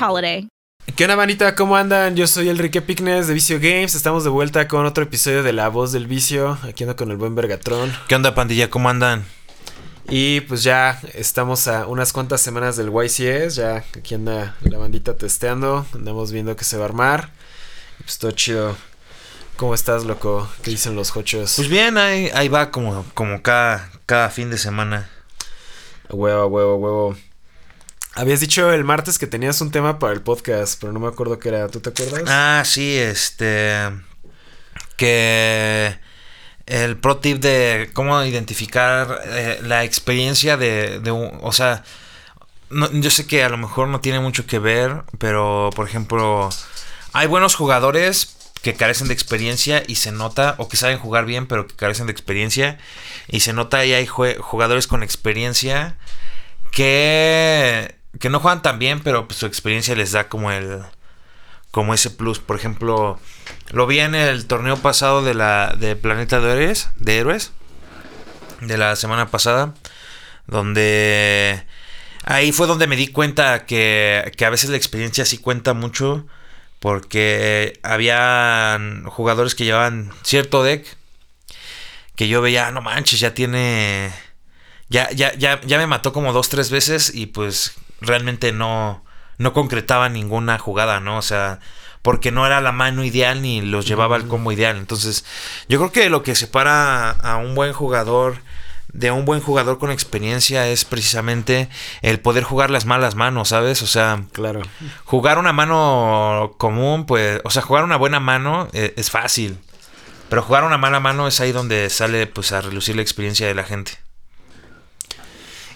holiday. ¿Qué onda, manita? ¿Cómo andan? Yo soy Enrique Picnes de Vicio Games. Estamos de vuelta con otro episodio de La Voz del Vicio. Aquí ando con el buen Vergatrón. ¿Qué onda, pandilla? ¿Cómo andan? Y pues ya estamos a unas cuantas semanas del YCS. Ya aquí anda la bandita testeando. Andamos viendo que se va a armar. Pues todo chido. ¿Cómo estás, loco? ¿Qué dicen los hochos? Pues bien, ahí, ahí va como, como cada, cada fin de semana. Huevo, huevo, huevo. Habías dicho el martes que tenías un tema para el podcast, pero no me acuerdo qué era. ¿Tú te acuerdas? Ah, sí, este. Que. El pro tip de cómo identificar eh, la experiencia de, de. O sea. Yo sé que a lo mejor no tiene mucho que ver, pero por ejemplo. Hay buenos jugadores que carecen de experiencia y se nota, o que saben jugar bien, pero que carecen de experiencia. Y se nota y hay jugadores con experiencia que que no juegan tan bien, pero pues, su experiencia les da como el como ese plus. Por ejemplo, lo vi en el torneo pasado de la de Planeta de Héroes, de Héroes de la semana pasada, donde ahí fue donde me di cuenta que, que a veces la experiencia sí cuenta mucho porque había jugadores que llevaban cierto deck que yo veía, no manches, ya tiene ya, ya, ya, ya me mató como dos, tres veces y pues realmente no, no concretaba ninguna jugada, ¿no? O sea, porque no era la mano ideal ni los llevaba al combo ideal. Entonces, yo creo que lo que separa a un buen jugador de un buen jugador con experiencia es precisamente el poder jugar las malas manos, ¿sabes? O sea, claro. Jugar una mano común, pues, o sea, jugar una buena mano eh, es fácil. Pero jugar una mala mano es ahí donde sale pues a relucir la experiencia de la gente.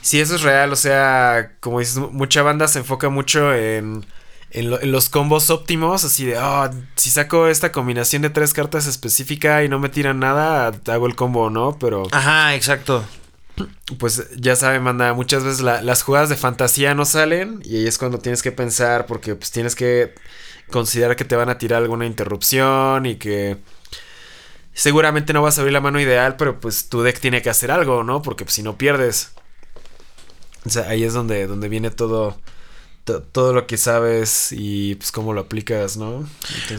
Sí, eso es real. O sea, como dices, mucha banda se enfoca mucho en, en, los combos óptimos. Así de, oh, si saco esta combinación de tres cartas específica y no me tiran nada, hago el combo, ¿no? Pero. Ajá, exacto. Pues ya saben, manda, muchas veces las jugadas de fantasía no salen y ahí es cuando tienes que pensar porque pues tienes que considerar que te van a tirar alguna interrupción y que seguramente no vas a abrir la mano ideal, pero pues tu deck tiene que hacer algo, ¿no? Porque pues, si no pierdes. O sea, ahí es donde, donde viene todo, todo lo que sabes y pues cómo lo aplicas, ¿no?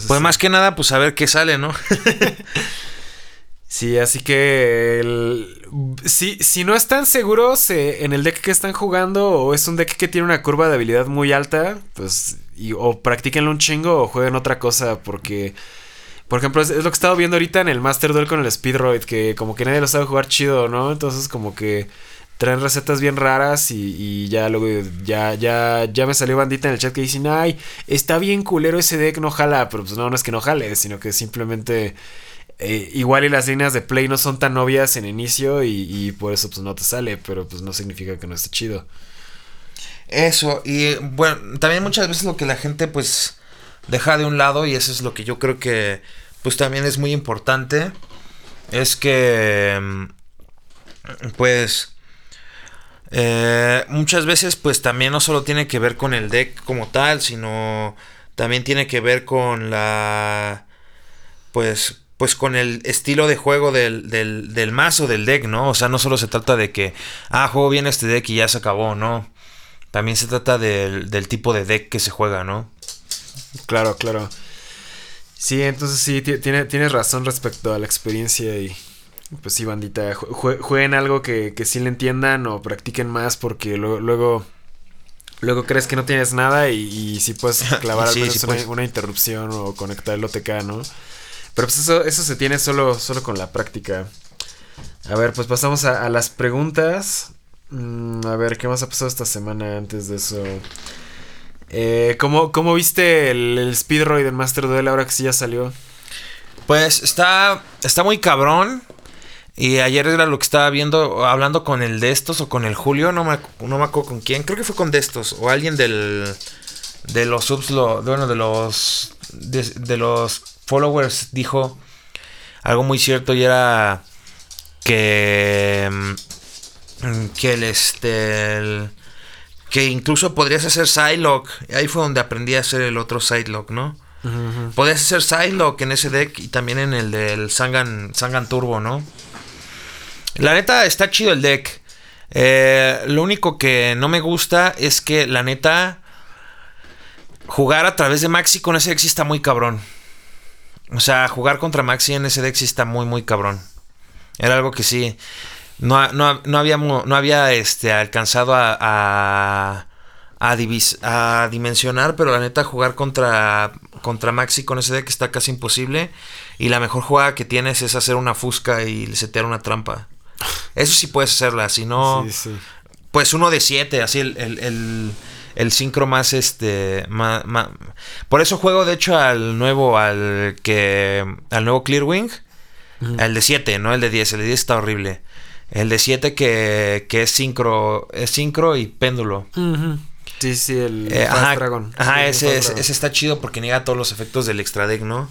pues más que nada, pues saber qué sale, ¿no? sí, así que el, si, si no están seguros eh, en el deck que están jugando o es un deck que tiene una curva de habilidad muy alta, pues y, o practíquenlo un chingo o jueguen otra cosa porque... Por ejemplo, es, lo que he estado viendo ahorita en el Master Duel con el Speedroid, que como que nadie lo sabe jugar chido, ¿no? Entonces como que traen recetas bien raras y, ya luego ya, ya, ya me salió bandita en el chat que dicen, ay, está bien culero ese deck, no jala, pero pues no, no es que no jale, sino que simplemente eh, igual y las líneas de play no son tan obvias en inicio y, por eso pues no te sale, pero pues no significa que no esté chido. Eso, y bueno, también muchas veces lo que la gente pues deja de un lado y eso es lo que yo creo que pues también es muy importante, es que mm, pues eh, muchas veces pues también no solo tiene que ver con el deck como tal, sino también tiene que ver con la pues pues con el estilo de juego del, del, del, mazo del deck, ¿no? O sea, no solo se trata de que, ah, juego bien este deck y ya se acabó, ¿no? También se trata del, del tipo de deck que se juega, ¿no? Claro, claro. Sí, entonces sí, tiene, tienes razón respecto a la experiencia y, pues sí, bandita, jueguen algo que, que sí le entiendan o practiquen más porque luego, Luego crees que no tienes nada y, y sí puedes clavar al Sí, menos sí una, interrupción o conectar el OTK, ¿no? Pero pues eso, eso se tiene solo, solo con la práctica. A ver, pues pasamos a, a las preguntas. Mm, a ver, ¿qué más ha pasado esta semana antes de eso? Eh, ¿cómo, cómo viste el, el Speedroid del Master Duel ahora que sí ya salió? Pues está, está muy cabrón. Y ayer era lo que estaba viendo, hablando con el de estos o con el Julio, no me, no me acuerdo con quién, creo que fue con de estos, o alguien del, de los subs, lo- bueno, de los, de, de los followers dijo algo muy cierto y era que, mm, que el, este, el- que incluso podrías hacer sidelock, ahí fue donde aprendí a hacer el otro sidelock, ¿no? Podías hacer sidelock en ese deck y también en el del Sangan, Sangan Turbo, ¿no? La neta está chido el deck. Eh, lo único que no me gusta es que la neta jugar a través de Maxi con ese deck sí está muy cabrón. O sea, jugar contra Maxi en ese deck sí está muy muy cabrón. Era algo que sí no, no, no habíamos no había este alcanzado a a, a, divis- a dimensionar, pero la neta jugar contra contra Maxi con ese deck está casi imposible y la mejor jugada que tienes es hacer una fusca y setear una trampa. Eso sí puedes hacerla, si no Sí, sí. pues uno de siete, así el, el, el, el sincro más este. ma- Por eso juego, de hecho, al nuevo, al que. al nuevo Clearwing. El de 7, no el de 10. El de 10 está horrible. El de 7 que, que es sincro. Es sincro y péndulo. Sí, sí, el Eh, Fast ajá, Dragon. ajá, Sí, ese, Fast ese, Dragon. ese está chido porque niega todos los efectos del extra deck, ¿no?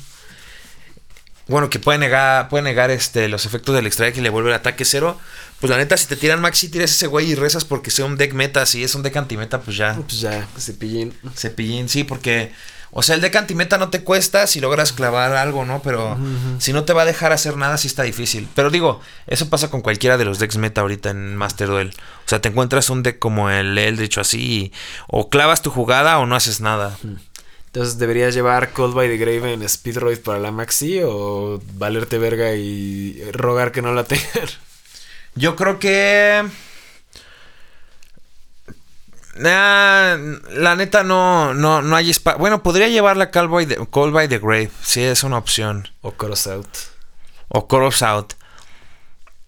Bueno, que puede negar, puede negar este, los efectos del extra deck y le vuelve el ataque cero. Pues la neta, si te tiran maxi, tiras ese güey y rezas porque sea un deck meta. Si es un deck anti-meta, pues ya. Pues ya, cepillín. Cepillín, sí, porque. O sea, el deck antimeta no te cuesta si logras clavar algo, ¿no? Pero si no te va a dejar hacer nada, sí está difícil. Pero digo, eso pasa con cualquiera de los decks meta ahorita en Master Duel. O sea, te encuentras un deck como el Eldritch o así, y o clavas tu jugada o no haces nada. Entonces, ¿deberías llevar Cold by the Grave en Speedroid para la Maxi o valerte verga y rogar que no la tengan? Yo creo que. Nah, la neta no, no, no hay espacio. Bueno, podría llevar la Call by, the, Call by the Grave. Sí, es una opción. O Crossout. O Crossout.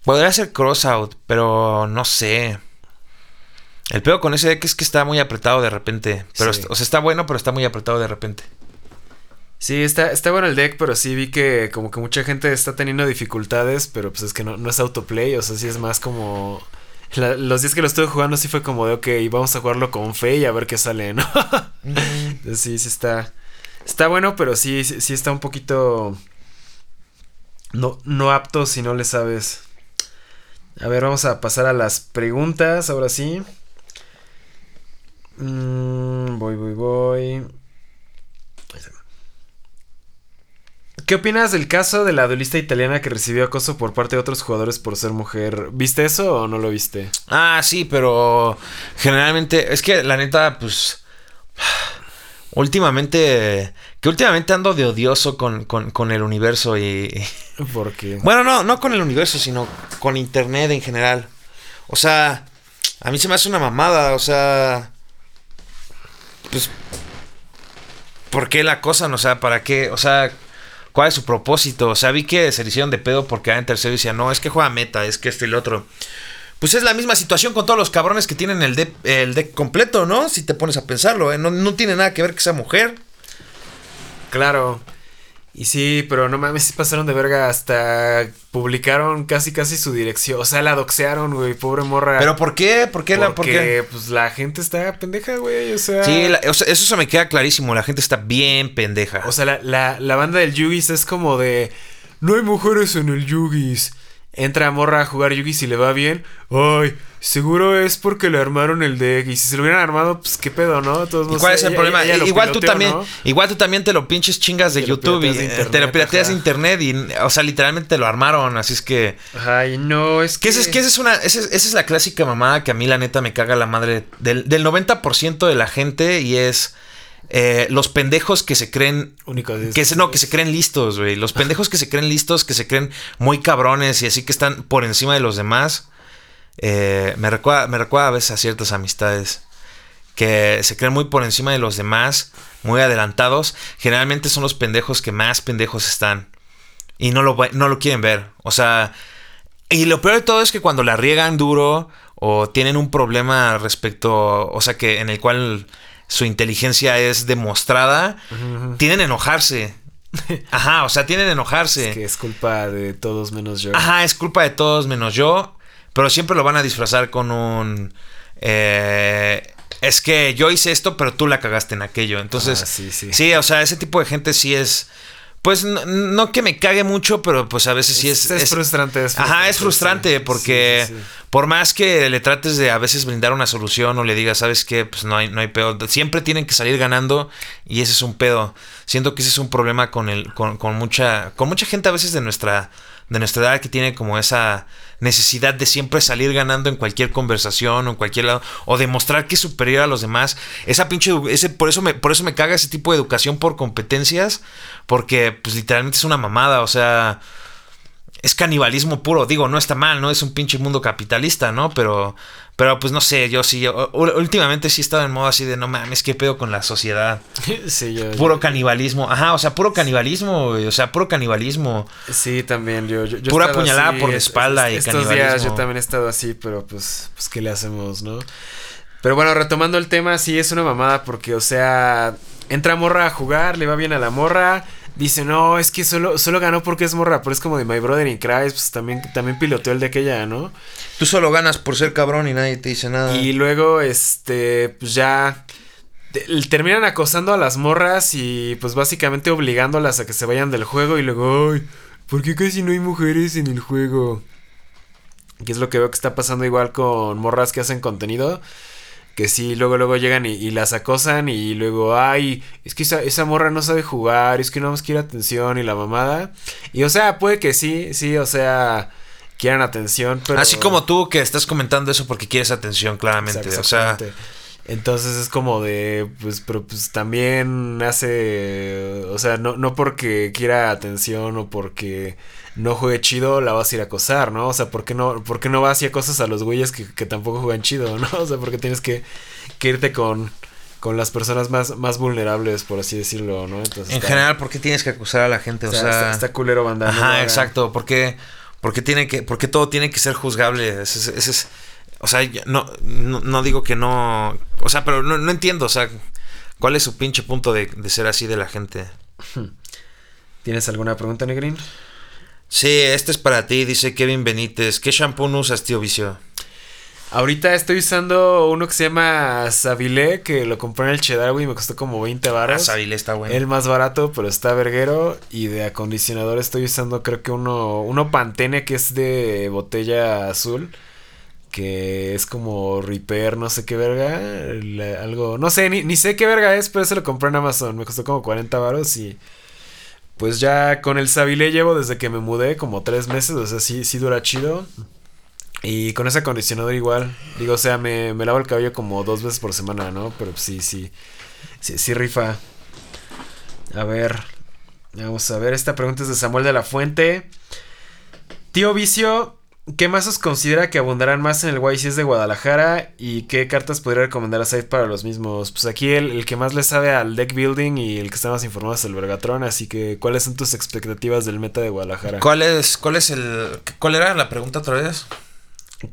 Podría ser Crossout, pero no sé. El peor con ese deck es que está muy apretado de repente. Pero, Sí. est- o sea, está bueno, pero está muy apretado de repente. Sí, está, está bueno el deck, pero sí vi que como que mucha gente está teniendo dificultades, pero pues es que no, no es autoplay, o sea, sí es más como... la- los días que lo estuve jugando sí fue como de, ok, vamos a jugarlo con fe y a ver qué sale, ¿no? Entonces sí, sí está... Está bueno, pero sí, sí, sí está un poquito... No, no apto si no le sabes. A ver, vamos a pasar a las preguntas, ahora sí. Mm, voy, voy, voy. ¿Qué opinas del caso de la duelista italiana que recibió acoso por parte de otros jugadores por ser mujer? ¿Viste eso o no lo viste? Ah, sí, pero generalmente, es que la neta, pues, últimamente, que últimamente ando de odioso con, con, con el universo y... Porque... Bueno, no, no con el universo, sino con internet en general. O sea, a mí se me hace una mamada, o sea... Pues... ¿Por qué la cosa? O sea, ¿para qué? O sea, ¿cuál es su propósito? O sea, vi que se le hicieron de pedo porque en tercero decía, no, es que juega meta, es que esto y lo otro. Pues es la misma situación con todos los cabrones que tienen el deck, el deck completo, ¿no? Si te pones a pensarlo, ¿eh? No, no tiene nada que ver que sea mujer. Claro. Y sí, pero no mames, pasaron de verga hasta publicaron casi casi su dirección. O sea, la doxearon, güey, pobre morra. ¿Pero por qué? ¿Por qué? la, ¿por qué? Porque pues la gente está pendeja, güey. O sea... Sí, la- o sea, eso se me queda clarísimo. La gente está bien pendeja. O sea, la, la, la banda del Yugis es como de. No hay mujeres en el Yugis. Entra morra a jugar Yugis y le va bien. Ay, seguro es porque le armaron el deck. Y si se lo hubieran armado, pues qué pedo, ¿no? Todos ¿Y cuál es el ella- problema? ella igual tú también, ¿no? igual tú también te lo pinches chingas de Te YouTube y de te lo pirateas de internet y, o sea, literalmente te lo armaron, así es que Ay, no, es que que. esa es, que esa es una esa es, esa es la clásica mamada que a mí la neta me caga la madre del, del 90% de la gente y es eh, los pendejos que se creen que se, no, que se creen listos, güey. Los pendejos que se creen listos, que se creen muy cabrones y así que están por encima de los demás. eh, me, recuerda, me recuerda a veces a ciertas amistades. que se creen muy por encima de los demás, muy adelantados, generalmente son los pendejos que más pendejos están. Y no lo, no lo quieren ver. O sea, y lo peor de todo es que cuando la riegan duro o tienen un problema respecto, o sea, que en el cual su inteligencia es demostrada, tienen enojarse. Ajá, o sea, tienen enojarse. Es que es culpa de todos menos yo. Ajá, es culpa de todos menos yo. Pero siempre lo van a disfrazar con un. Eh, es que yo hice esto, pero tú la cagaste en aquello. Entonces, Ah, sí, sí. sí, o sea, ese tipo de gente sí es. Pues no, no que me cague mucho, pero pues a veces sí es. Es- es frustrante, es Ajá, es frustrante, sí. porque Sí, sí, sí. por más que le trates de a veces brindar una solución o le digas, ¿sabes qué? Pues no hay, no hay pedo. Siempre tienen que salir ganando y ese es un pedo. Siento que ese es un problema con el, con, con mucha, con mucha gente a veces de nuestra, de nuestra edad que tiene como esa necesidad de siempre salir ganando en cualquier conversación o en cualquier lado o demostrar que es superior a los demás. Esa pinche, ese, por eso me, por eso me caga ese tipo de educación por competencias, porque pues literalmente es una mamada, o sea es canibalismo puro. Digo, no está mal, ¿no? Es un pinche mundo capitalista, ¿no? Pero, pero pues no sé, yo sí, yo- últimamente sí he estado en modo así de no mames, qué pedo con la sociedad. sí, yo, Puro canibalismo. Ajá, o sea, puro canibalismo, güey, O sea, puro canibalismo. Sí, también yo. yo- Pura puñalada por la espalda y Estos días canibalismo. yo también he estado así, pero pues, pues, ¿qué le hacemos, no? Pero bueno, retomando el tema, sí es una mamada porque, o sea, entra morra a jugar, le va bien a la morra. Dice, no, es que solo, solo ganó porque es morra, pero es como de My Brother in Christ, pues también, también piloteó el de aquella, ¿no? Tú solo ganas por ser cabrón y nadie te dice nada. Y luego, este, pues ya te- terminan acosando a las morras y pues básicamente obligándolas a que se vayan del juego y luego, ay, ¿por qué casi no hay mujeres en el juego? Que es lo que veo que está pasando igual con morras que hacen contenido. Que sí, luego, luego llegan y, y las acosan y luego, ay, es que esa, esa morra no sabe jugar, es que no más quiere atención y la mamada. Y o sea, puede que sí, sí, o sea, quieran atención, pero... Así como tú que estás comentando eso porque quieres atención, claramente. O sea. Entonces es como de, pues, pero pues también hace, o sea, no, no porque quiera atención o porque no juegue chido, la vas a ir a acosar, ¿no? O sea, ¿por qué no, por qué no vas y acosas a los güeyes que, que tampoco juegan chido, ¿no? O sea, porque tienes que, que irte con, con las personas más, más vulnerables, por así decirlo, ¿no? Entonces en está- general, ¿por qué tienes que acusar a la gente? O sea, está- está culero banda. no lo Ajá, exacto. Porque, porque tiene que, porque todo tiene que ser juzgable. Ese, es- ese es, o sea, yo no, no, no digo que no. O sea, pero no, no entiendo. O sea, ¿cuál es su pinche punto de, de ser así de la gente? ¿Tienes alguna pregunta, Negrín? Sí, este es para ti, dice Kevin Benítez. ¿Qué shampoo no usas, tío Vicio? Ahorita estoy usando uno que se llama Sabilé, que lo compré en el Chedraui y me costó como 20 Ah, baros. Sabile está bueno. el más barato, pero está verguero. Y de acondicionador estoy usando creo que uno, uno Pantene que es de botella azul. Que es como Repair, no sé qué verga. algo, no sé, ni, ni sé qué verga es, pero se lo compré en Amazon. Me costó como 40 baros y... Pues ya con el Sabilé llevo desde que me mudé como tres meses, o sea, sí, sí dura chido. Y con ese acondicionador igual. Digo, o sea, me, me lavo el cabello como dos veces por semana, ¿no? Pero sí, sí. Sí, sí rifa. A ver. Vamos a ver. Esta pregunta es de Samuel de la Fuente. Tío Vicio, ¿qué mazos considera que abundarán más en el YCS de Guadalajara? ¿Y qué cartas podría recomendar a Said para los mismos? Pues aquí el, el que más le sabe al deck building y el que está más informado es el Vergatron. Así que, ¿cuáles son tus expectativas del meta de Guadalajara? ¿Cuál es, cuál es el, cuál era la pregunta otra vez?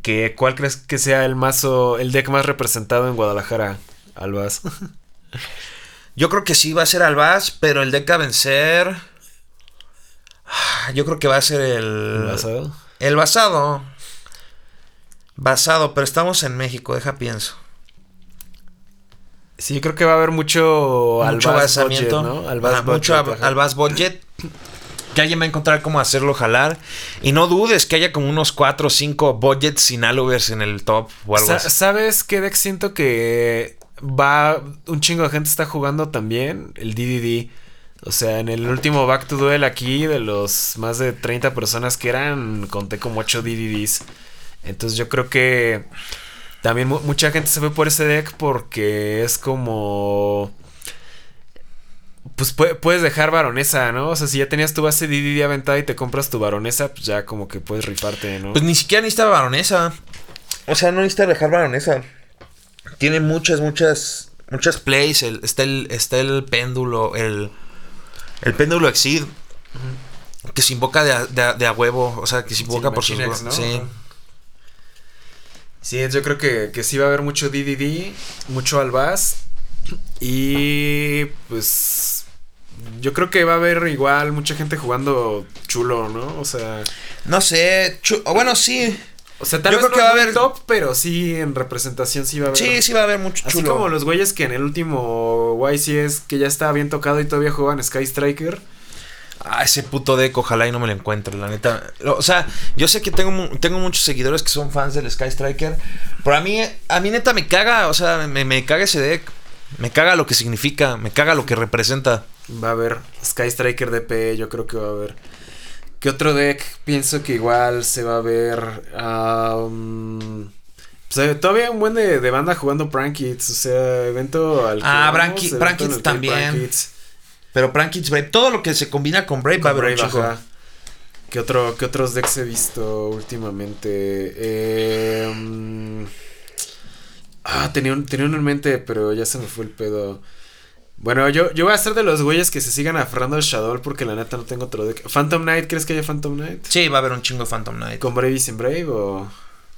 que ¿Cuál crees que sea el mazo, el deck más representado en Guadalajara, Albas? Yo creo que sí va a ser Albaz, pero el deck a vencer. ah, Yo creo que va a ser el. ¿El? El basado. Basado, pero estamos en México, deja pienso. Sí, yo creo que va a haber mucho, mucho basamiento. ¿no? Ajá, mucho budget, ajá. Albaz budget. Que alguien va a encontrar cómo hacerlo jalar. Y no dudes que haya como unos 4 o 5 budgets sin Alovers en el top o algo Sa- así. ¿Sabes qué deck siento que va un chingo de gente está jugando también? El DDD. O sea, en el último Back to Duel aquí, de los más de 30 personas que eran, conté como 8 DDDs. Entonces yo creo que también mu- mucha gente se fue por ese deck porque es como... Pues pue- puedes dejar baronesa, ¿no? O sea, si ya tenías tu base DDD aventada y te compras tu baronesa, pues ya como que puedes rifarte, ¿no? Pues ni siquiera necesita baronesa. O sea, no necesita dejar baronesa. tiene muchas, muchas, muchas plays. Está, el, está el péndulo, el, el péndulo Exceed. Que se invoca de a, de a- de a huevo. O sea, que se invoca por sus... ¿no? Sí. Sí, yo creo que, que sí va a haber mucho DDD, mucho Albaz. Y pues. Yo creo que va a haber igual mucha gente jugando chulo, ¿no? O sea. No sé. chu- bueno, sí. O sea, tal Yo vez creo que no va a haber- top, pero sí en representación sí va a haber. Sí, sí va a haber mucho Así chulo. como los güeyes que en el último YCS que ya estaba bien tocado y todavía jugaban Sky Striker. Ah, ese puto deck, ojalá y no me lo encuentre, la neta. O sea, yo sé que tengo, tengo muchos seguidores que son fans del Sky Striker. Pero a mí, a mí neta me caga, o sea, me, me caga ese deck. Me caga lo que significa, me caga lo que representa. Va a haber Sky Striker DP, yo creo que va a haber. ¿Qué otro deck? Pienso que igual se va a ver. um, pues, eh, todavía un buen de, de banda jugando Prankits. O sea, evento al. Ah, vamos, Pranki- evento Prankits en el que hay también. Pero Prankits Brave, todo lo que se combina con Brave va a haber. ¿Qué, otro, ¿Qué otros decks he visto últimamente? Eh, mm, ah, tenía, un- tenía uno en mente, pero ya se me fue el pedo. Bueno, yo, yo voy a ser de los güeyes que se sigan aferrando al Shadow porque la neta no tengo otro deck. ¿Phantom Knight? ¿Crees que haya Phantom Knight? Sí, va a haber un chingo de Phantom Knight. Con, ¿Con Brave y sin Brave o...?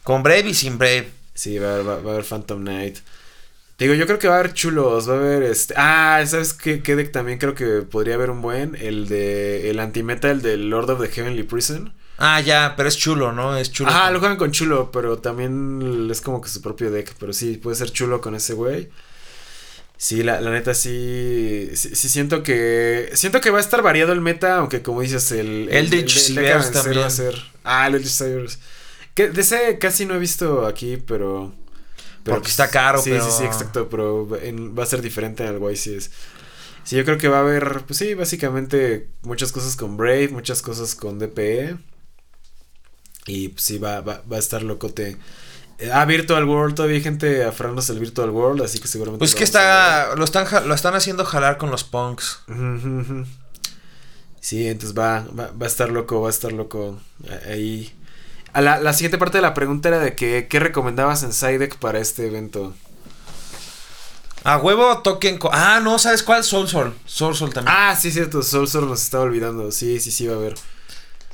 Brave y sin Brave. Sí, va a, haber, va, va a haber Phantom Knight. Digo, yo creo que va a haber chulos, va a haber este... Ah, ¿sabes qué, qué deck también creo que podría haber un buen? El de... El antimeta, el del Lord of the Heavenly Prison. Ah, ya, pero es chulo, ¿no? Es chulo. Ajá, lo juegan con chulo, pero también es como que su propio deck. Pero sí, puede ser chulo con ese güey. Sí, la, la neta sí, sí. sí siento que. Siento que va a estar variado el meta, aunque como dices, el. el- vencer también. va a ser. Ah, el Eldritch Seers. Que de ese casi no he visto aquí, pero. pero Porque está caro, sí, pero- Sí, sí, exacto, pero en- va a ser diferente en el YCS. Sí, yo creo que va a haber, pues sí, básicamente muchas cosas con Brave, muchas cosas con DPE. Y pues sí, va, va, va a estar locote. Eh, Ah, Virtual World, todavía hay gente aferrándose al Virtual World, así que seguramente. Pues que está. Lo están, lo están haciendo jalar con los punks. Sí, entonces va, va, va a estar loco, va a estar loco eh, ahí. A la, la siguiente parte de la pregunta era de que, qué recomendabas en Sidek para este evento. A huevo co- ah, no, ¿sabes cuál? Soul Soul. Soul Soul también. Ah, sí, cierto, Soul Sword nos estaba olvidando. Sí, sí, sí, va a haber.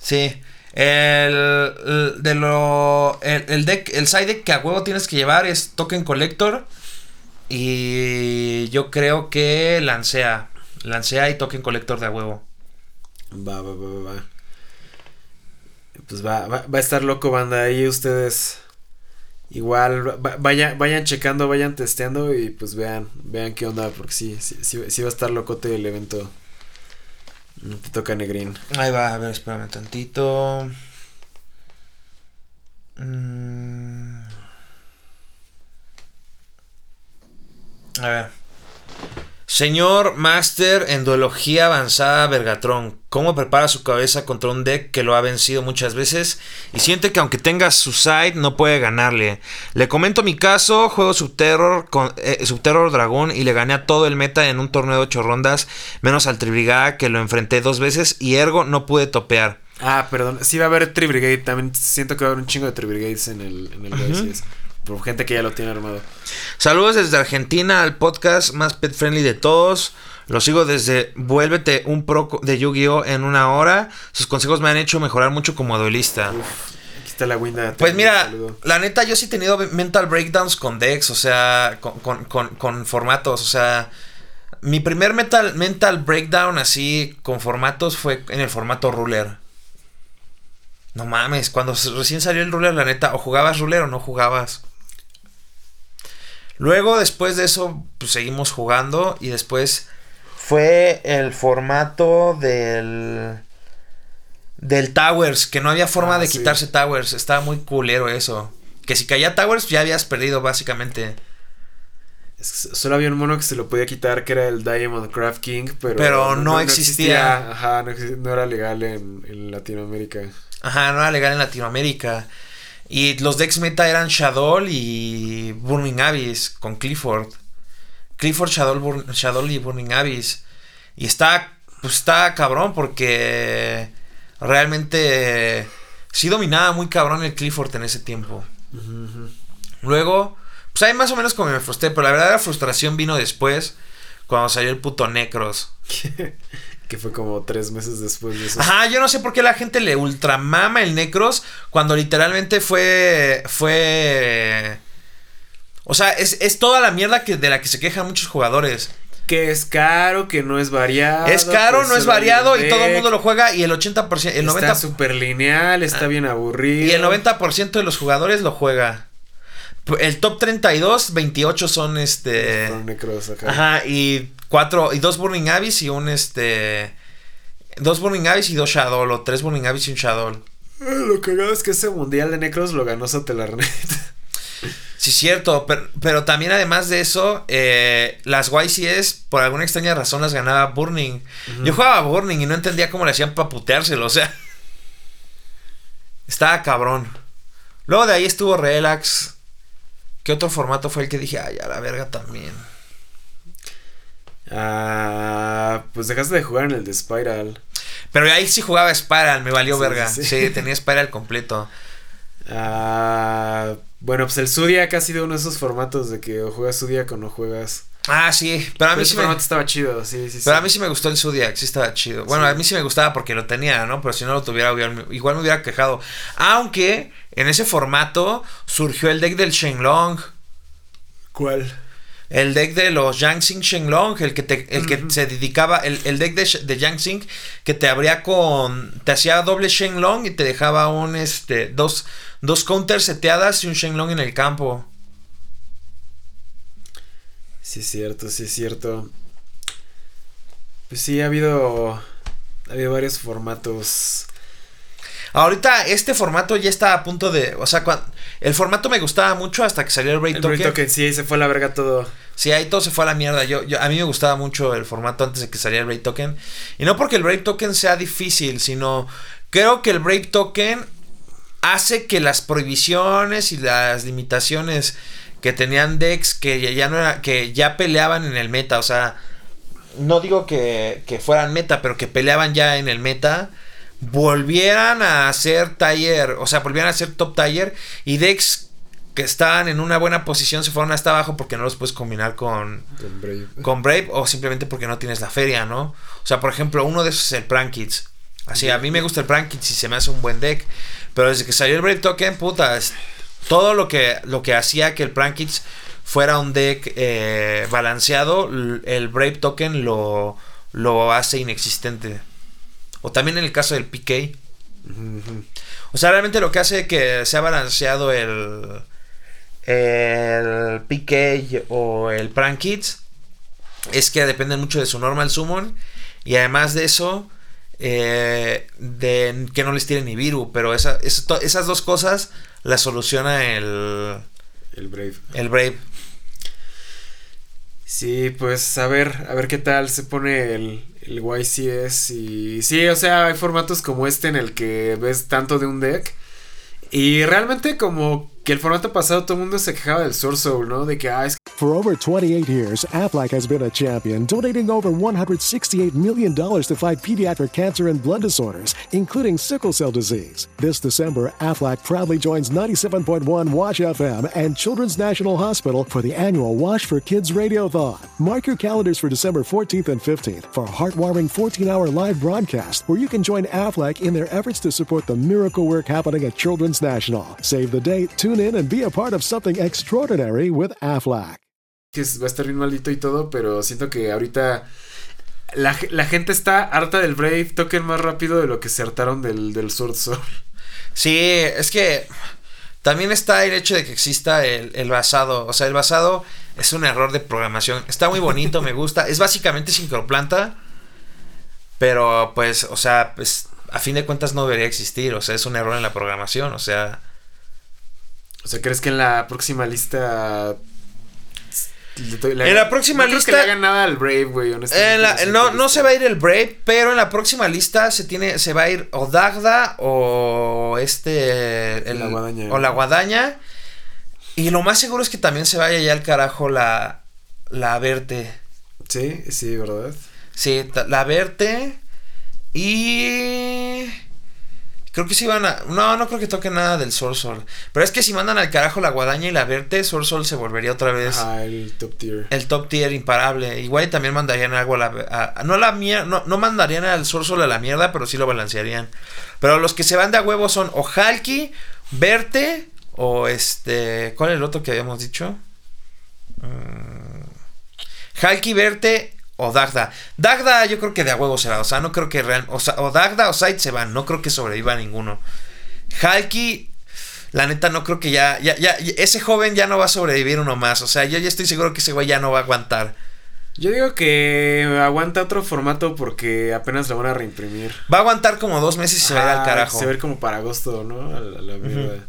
Sí. El, de lo el, el deck el side deck que a huevo tienes que llevar es Token Collector y yo creo que Lancea, Lancea y Token Collector de a huevo. Va, va, va, va, va. Pues va, va, va a estar loco, banda. Ahí ustedes igual va- vaya- vayan checando, vayan testeando y pues vean, vean qué onda, porque sí, sí, sí, sí va a estar locote el evento. No te toca Negrín. Ahí va, a ver, espérame tantito. Mm. A ver. Señor Master en duología avanzada Vergatron, ¿cómo prepara su cabeza contra un deck que lo ha vencido muchas veces y siente que aunque tenga su side no puede ganarle? Le comento mi caso, juego Subterror, con, eh, Subterror Dragón y le gané a todo el meta en un torneo de 8 rondas, menos al Tribrigada que lo enfrenté dos veces y ergo no pude topear. Ah, perdón. Sí va a haber Tri Brigade. También siento que va a haber un chingo de Tri Brigades en el, en el. Por gente que ya lo tiene armado. Saludos desde Argentina al podcast más pet friendly de todos. Lo sigo desde Vuélvete un pro de Yu-Gi-Oh en una hora. Sus consejos me han hecho mejorar mucho como duelista. Aquí está la Winda. Pues mira, la neta yo sí he tenido mental breakdowns con decks, o sea, con, con- con- con formatos, o sea, mi primer mental, mental breakdown así con formatos fue en el formato ruler. No mames, cuando recién salió el ruler, la neta, o jugabas ruler o no jugabas. Luego, después de eso, pues seguimos jugando y después fue el formato del del Towers, que no había forma Ah, de sí. quitarse Towers, estaba muy culero eso. Que si caía Towers ya habías perdido básicamente. Solo había un mono que se lo podía quitar, que era el Diamond Craft King, pero, Pero no existía. Ajá, no, exi- no era legal en, en Latinoamérica. Ajá, no era legal en Latinoamérica. Y los decks meta eran Shadow y Burning Abyss con Clifford. Clifford, Shadow, Bur- Shadow y Burning Abyss. Y está, pues está cabrón porque realmente sí dominaba muy cabrón el Clifford en ese tiempo. Luego, Pues ahí más o menos como me frustré, pero la verdadera frustración vino después, cuando salió el puto Necros. que fue como tres meses después de eso. Ajá, yo no sé por qué la gente le ultramama el Necros cuando literalmente fue. fue. O sea, es, es toda la mierda que, de la que se quejan muchos jugadores. Que es caro, que no es variado. Es caro, no es variado y todo el mundo lo juega y el 80%, el Está 90%, súper lineal, está bien aburrido. y el 90% de los jugadores lo juega. El top 32, 28 son este... Con Necros, ajá. Ajá, y cuatro, y dos Burning Abyss y un este... Dos Burning Abyss y dos Shadow, o tres Burning Abyss y un Shadow. Eh, Lo cagado es que ese mundial de Necros lo ganó Satellarnet. Sí, cierto, pero, pero también además de eso, eh, las YCS por alguna extraña razón las ganaba Burning. Yo jugaba Burning y no entendía cómo le hacían para puteárselo, o sea. Estaba cabrón. Luego de ahí estuvo Relax. ¿Qué otro formato fue el que dije, ay, a la verga también? Ah, pues dejaste de jugar en el de Spiral. Pero ahí sí jugaba Spiral, me valió Sí, verga. sí, Sí, sí. tenía Spiral completo. Ah, bueno, pues el Zodiac ha sido uno de esos formatos de que o juegas Zodiac o no juegas. Ah, sí, pero a Pero mí ese sí me... formato estaba chido, sí, sí, sí. Pero a mí sí me gustó el Zodiac, sí estaba chido. Bueno, Sí. a mí sí me gustaba porque lo tenía, ¿no? Pero si no lo tuviera, igual me hubiera quejado. Aunque en ese formato surgió el deck del Shenlong. ¿Cuál? El deck de los Yangtze Shenlong, el que, te, el que se dedicaba, el, el deck de, de Yangtze que te abría con, te hacía doble Shenlong y te dejaba un, este, dos, dos counters seteadas y un Shenlong en el campo. Sí, es cierto, sí, es cierto. Pues sí, ha habido. Ha habido varios formatos. Ahorita este formato ya está a punto de, o sea, el formato me gustaba mucho hasta que salió el El Token. Brain Token, sí, se fue a la verga todo. Sí, ahí todo se fue a la mierda. Yo, yo- a mí me gustaba mucho el formato antes de que saliera el Brave Token. Y no porque el Brave Token sea difícil, sino creo que el Brave Token hace que las prohibiciones y las limitaciones que tenían decks que ya, ya no era, que ya peleaban en el meta, o sea, no digo que, que fueran meta, pero que peleaban ya en el meta, volvieran a ser tier, o sea, volvieran a ser top tier y decks que estaban en una buena posición se fueron hasta abajo porque no los puedes combinar con, Con Brave. con Brave o simplemente porque no tienes la feria, ¿no? O sea, por ejemplo, uno de esos es el Prank Kids. Así, a mí me gusta el Prank Kids y se me hace un buen deck. Pero desde que salió el Brave Token, puta, es- todo lo que, lo que hacía que el Prank Kids fuera un deck eh, balanceado, el Brave Token lo, lo hace inexistente. O también en el caso del PK. O sea, realmente lo que hace que sea balanceado el, el PK o el Prank Kids es que dependen mucho de su normal summon y además de eso eh, de que no les tiren ni viru, pero esa- esas dos cosas las soluciona el, El Brave. el Brave. Sí, pues a ver, a ver qué tal se pone el, el YCS y sí, o sea, hay formatos como este en el que ves tanto de un deck y realmente como que el formato pasado todo el mundo se quejaba del Source Soul, ¿no? De que, ah, es For over 28 years, Aflac has been a champion, donating over $168 million to fight pediatric cancer and blood disorders, including sickle cell disease. This December, Aflac proudly joins 97.1 Wash FM and Children's National Hospital for the annual Wash for Kids Radiothon. Mark your calendars for December 14th and 15th for a heartwarming 14 hour live broadcast where you can join Aflac in their efforts to support the miracle work happening at Children's National. Save the date, tune in, and be a part of something extraordinary with Aflac. que va a estar bien maldito y todo, pero siento que ahorita la, la gente está harta del Brave Token más rápido de lo que se hartaron del, del Sword Soul. Sí, es que también está el hecho de que exista el, el basado. O sea, el basado es un error de programación. Está muy bonito, me gusta. Es básicamente sincroplanta. Pero pues, o sea, pues a fin de cuentas no debería existir. O sea, es un error en la programación. O sea, O sea, ¿crees que en la próxima lista... le- En la próxima no creo lista- que le hagan nada al Brave, güey, honestamente. la- no, no lista. se va a ir el Brave, pero en la próxima lista se tiene, se va a ir o Dagda o este el- La guadaña. o la guadaña. Y lo más seguro es que también se vaya ya al carajo la la Verte. Sí, sí, ¿verdad? Sí, la Verte. Y. Creo que sí van a. No, no creo que toquen nada del Sol Sol. Pero es que si mandan al carajo la guadaña y la verte, Sol Sol se volvería otra vez. Ah, el top tier. El top tier imparable. Igual y también mandarían algo a la. a- no a la mierda. No, no mandarían al Sol Sol a la mierda, pero sí lo balancearían. Pero los que se van de a huevo son o Halki, Verte, o este. ¿Cuál es el otro que habíamos dicho? Mm, Halki, Verte o Dagda. Dagda yo creo que de a huevo se va. O sea, no creo que real. O, sea, o Dagda o Said se van. No creo que sobreviva ninguno. Halki. La neta, no creo que ya, ya, ya. Ese joven ya no va a sobrevivir uno más. O sea, yo ya estoy seguro que ese güey ya no va a aguantar. Yo digo que aguanta otro formato porque apenas lo van a reimprimir. Va a aguantar como dos meses y se va a ir al carajo. Se va a ir como para agosto, ¿no? A la, a la mierda.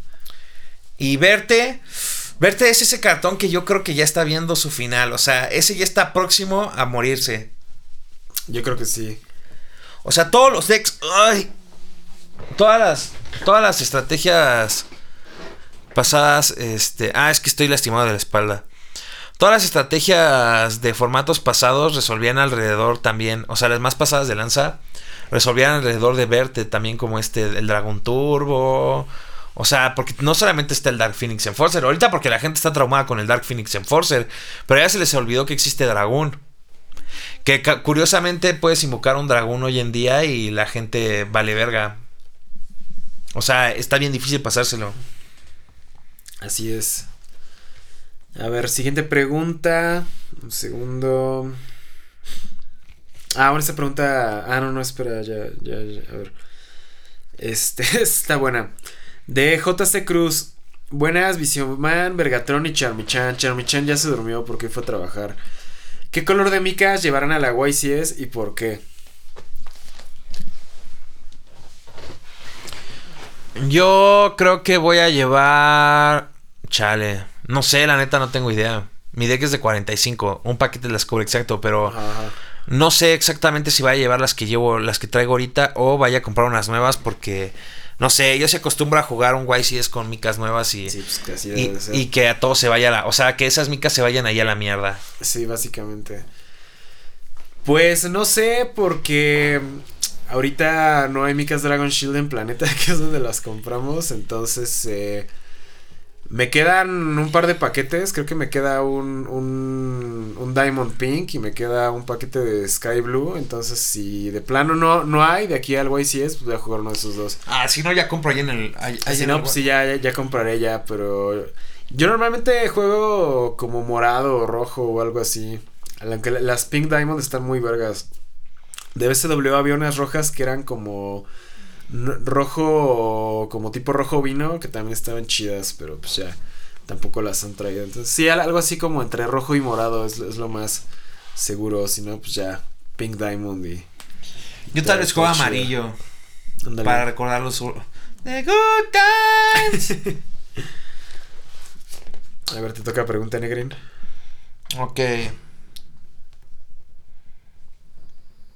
Y verte. Verte es ese cartón que yo creo que ya está viendo su final. O sea, ese ya está próximo a morirse. Yo creo que sí. O sea, todos los decks. ¡Ay! Todas las. Todas las estrategias pasadas. Este. Ah, es que estoy lastimado de la espalda. Todas las estrategias de formatos pasados resolvían alrededor también. O sea, las más pasadas de lanza. Resolvían alrededor de verte también como este. El Dragon Turbo. O sea, porque no solamente está el Dark Phoenix Enforcer. Ahorita porque la gente está traumada con el Dark Phoenix Enforcer. Pero ya se les olvidó que existe dragón. Que curiosamente puedes invocar un dragón hoy en día y la gente vale verga. O sea, está bien difícil pasárselo. Así es. A ver, siguiente pregunta. Un segundo. Ah, bueno, esta pregunta. Ah, no, no, espera, ya, ya, ya. A ver. Este, está buena. De JC Cruz. Buenas, Visioman, Vergatron y Charmichan. Charmichan ya se durmió porque fue a trabajar. ¿Qué color de micas llevarán a la YCS y por qué? Yo creo que voy a llevar. Chale. No sé, la neta no tengo idea. Mi deck es de 45. Un paquete las cubre exacto, pero Ajá, ajá. no sé exactamente si vaya a llevar las que llevo, las que traigo ahorita o vaya a comprar unas nuevas porque. No sé, yo se acostumbra a jugar un YCS con micas nuevas y, Sí, pues que así y, debe de ser. y que a todo se vaya a la. O sea, que esas micas se vayan ahí a la mierda. Sí, básicamente. Pues no sé, porque ahorita no hay micas Dragon Shield en Planeta, que es donde las compramos. Entonces, eh, me quedan un par de paquetes. Creo que me queda un, un, un Diamond Pink y me queda un paquete de Sky Blue. Entonces, si de plano no, no hay, de aquí al YCS, pues voy a jugar uno de esos dos. Ah, si no, ya compro ahí en el. ahí- ahí Si en no, el- pues sí, ya, ya, ya compraré ya, pero yo normalmente juego como morado o rojo o algo así. Aunque la- las Pink Diamond están muy vergas. De BCW había unas rojas que eran como rojo, como tipo rojo vino, que también estaban chidas, pero pues ya tampoco las han traído. Entonces, sí, al- algo así como entre rojo y morado es, es lo más seguro. Si no, pues ya Pink Diamond y. Yo tal vez juego amarillo. Para recordar los. The good times. A ver, te toca pregunta, Negrin. ok.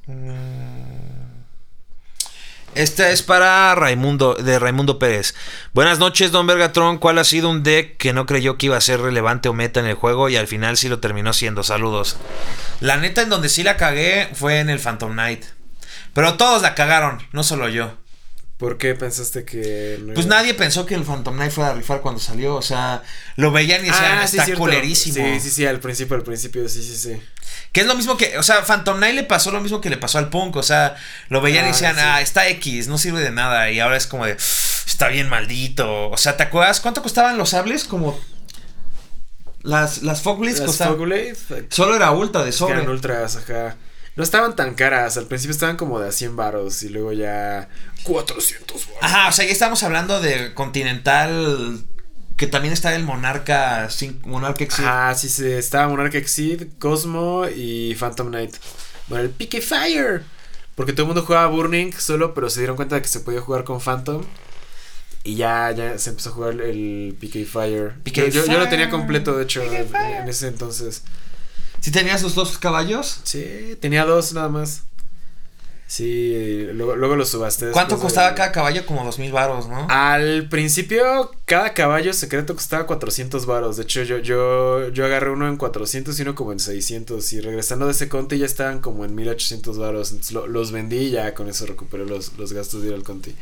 Mm. Esta es para Raimundo, de Raimundo Pérez. Buenas noches, Don Vergatron. ¿Cuál ha sido un deck que no creyó que iba a ser relevante o meta en el juego y al final sí lo terminó siendo? Saludos. La neta en donde sí la cagué fue en el Phantom Knight. Pero todos la cagaron, no solo yo. ¿Por qué pensaste que no Pues nadie pensó que el Phantom Knight fuera a rifar cuando salió. O sea, lo veían y decían, Ah, sí, está cierto. culerísimo. Sí, sí, sí, al principio, al principio, sí, sí, sí. Que es lo mismo que, o sea, Phantom Knight le pasó lo mismo que le pasó al Punk. O sea, lo veían y Ah, decían, sí. ah, está X, no sirve de nada. Y ahora es como de, está bien maldito. O sea, ¿te acuerdas cuánto costaban los sables? Como. Las, las Fog Blades Las costaban. Fogblade, Solo era ultra de que eran sobre. ultras, ajá. No estaban tan caras, al principio estaban como de a 100 varos y luego ya 400 varos. Ajá, o sea, ya estamos hablando de Continental. Que también está el Monarca. Monarca Exit. Ah, sí, sí, estaba Monarch Exceed, Cosmo y Phantom Knight. Bueno, el Pique Fire. Porque todo el mundo jugaba Burning solo, pero se dieron cuenta de que se podía jugar con Phantom. Y ya, ya se empezó a jugar el PK Fire. PK yo, yo- yo lo tenía completo, de hecho, en, ese entonces. ¿Sí tenías los dos caballos? Sí, tenía dos nada más. Sí, luego, luego lo subaste. ¿Cuánto costaba de- cada caballo? Como dos mil varos, ¿no? Al principio, cada caballo secreto costaba 400 varos. De hecho, yo, yo, yo agarré uno en 400 y uno como en 600. Y regresando de ese conti ya estaban como en 1800 varos. Entonces lo- los vendí y ya con eso recuperé los, los gastos de ir al conti.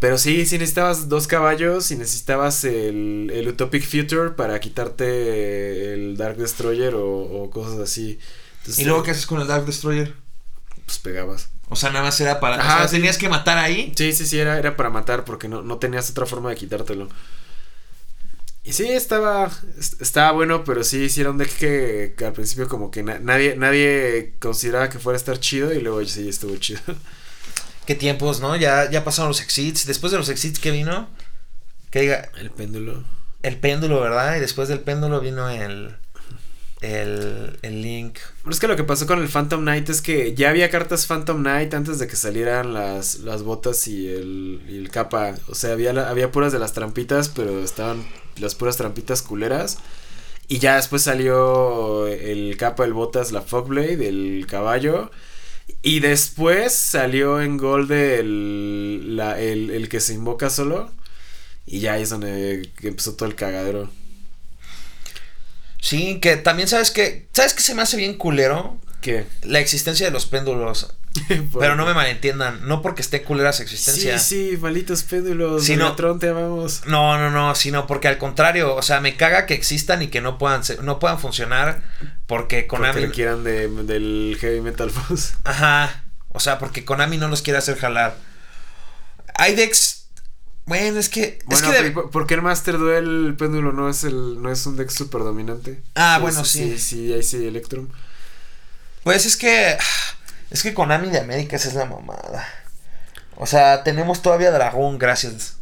Pero sí, sí necesitabas dos caballos y necesitabas el, el Utopic Future para quitarte el Dark Destroyer o, o cosas así. Entonces, ¿Y luego qué haces con el Dark Destroyer? Pues pegabas. O sea, nada más era para. Ajá, o sea, sí. tenías que matar ahí. Sí, sí, sí, era, era para matar porque no, no tenías otra forma de quitártelo. Y sí, estaba, est- estaba bueno, pero sí, sí era un deck que, que al principio como que na- nadie, nadie consideraba que fuera a estar chido y luego sí estuvo chido. Qué tiempos, ¿no? Ya, ya pasaron los exits. Después de los exits, ¿qué vino? Que diga, El péndulo. el péndulo, ¿verdad? Y después del péndulo vino el. El, el link. Pero es que lo que pasó con el Phantom Knight es que ya había cartas Phantom Knight antes de que salieran las, las botas y el, el capa. O sea, había, había puras de las trampitas, pero estaban las puras trampitas culeras. Y ya después salió el capa, el botas, la Fogblade, el caballo. Y después salió en Gold el, la- el, el que se invoca solo. Y ya ahí es donde empezó todo el cagadero. Sí, que también sabes que. ¿Sabes qué se me hace bien culero? ¿Qué? La existencia de los péndulos. Pero no me malentiendan. No porque esté culera su existencia. Sí, sí, malditos péndulos. Megatron, te amamos. No, no, no, sino porque al contrario, o sea, me caga que existan y que no puedan ser- no puedan funcionar porque Konami Porque le quieran de, del Heavy Metal Boss. Ajá. O sea, porque Konami no los quiere hacer jalar. Hay decks bueno, es que es Bueno, que de- ¿por- ¿por qué el Master Duel péndulo no es el no es un deck super dominante? Ah, bueno, Sí, sí. sí, ahí sí, Electrum. pues es que es que Konami de América esa es la mamada. O sea, tenemos todavía dragón, gracias.